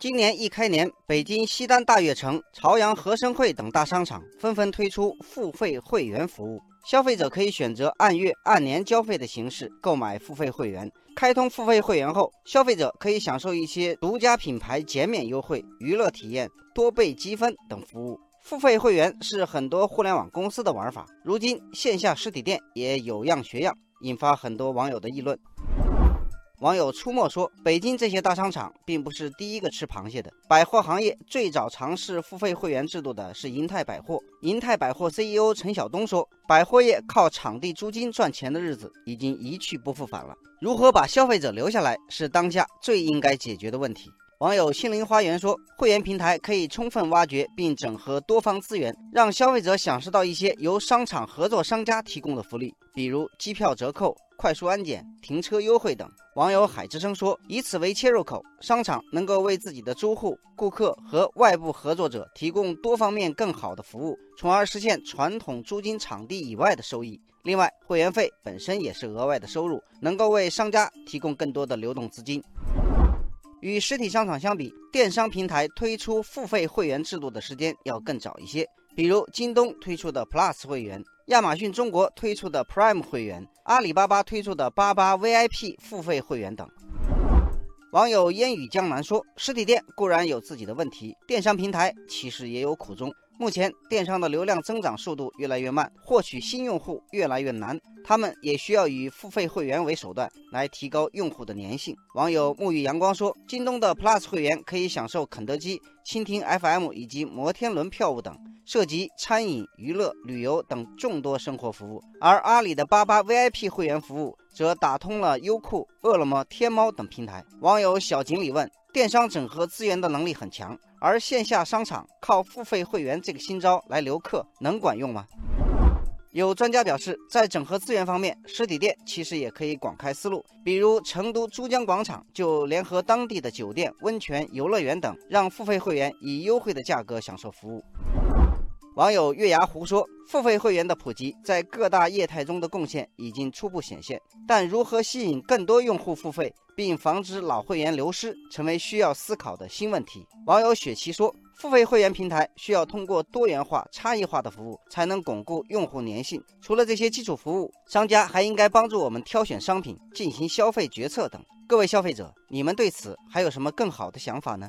今年一开年，北京西单大悦城、朝阳和生汇等大商场纷纷推出付费会员服务，消费者可以选择按月、按年交费的形式购买付费会员。开通付费会员后，消费者可以享受一些独家品牌减免优惠、娱乐体验、多倍积分等服务。付费会员是很多互联网公司的玩法，如今线下实体店也有样学样，引发很多网友的议论。网友出没说，北京这些大商场并不是第一个吃螃蟹的。百货行业最早尝试付费会员制度的是银泰百货。银泰百货 CEO 陈晓东说，百货业靠场地租金赚钱的日子已经一去不复返了。如何把消费者留下来，是当下最应该解决的问题。网友心灵花园说，会员平台可以充分挖掘并整合多方资源，让消费者享受到一些由商场合作商家提供的福利，比如机票折扣。快速安检、停车优惠等。网友海之声说，以此为切入口，商场能够为自己的租户、顾客和外部合作者提供多方面更好的服务，从而实现传统租金场地以外的收益。另外，会员费本身也是额外的收入，能够为商家提供更多的流动资金。与实体商场相比，电商平台推出付费会员制度的时间要更早一些，比如京东推出的 Plus 会员。亚马逊中国推出的 Prime 会员，阿里巴巴推出的八八 VIP 付费会员等。网友烟雨江南说：“实体店固然有自己的问题，电商平台其实也有苦衷。目前电商的流量增长速度越来越慢，获取新用户越来越难，他们也需要以付费会员为手段来提高用户的粘性。”网友沐浴阳光说：“京东的 Plus 会员可以享受肯德基、蜻蜓 FM 以及摩天轮票务等。”涉及餐饮、娱乐、旅游等众多生活服务，而阿里的八八 VIP 会员服务则打通了优酷、饿了么、天猫等平台。网友小锦鲤问：电商整合资源的能力很强，而线下商场靠付费会员这个新招来留客，能管用吗？有专家表示，在整合资源方面，实体店其实也可以广开思路，比如成都珠江广场就联合当地的酒店、温泉、游乐园等，让付费会员以优惠的价格享受服务。网友月牙湖说：“付费会员的普及，在各大业态中的贡献已经初步显现，但如何吸引更多用户付费，并防止老会员流失，成为需要思考的新问题。”网友雪琪说：“付费会员平台需要通过多元化、差异化的服务，才能巩固用户粘性。除了这些基础服务，商家还应该帮助我们挑选商品、进行消费决策等。各位消费者，你们对此还有什么更好的想法呢？”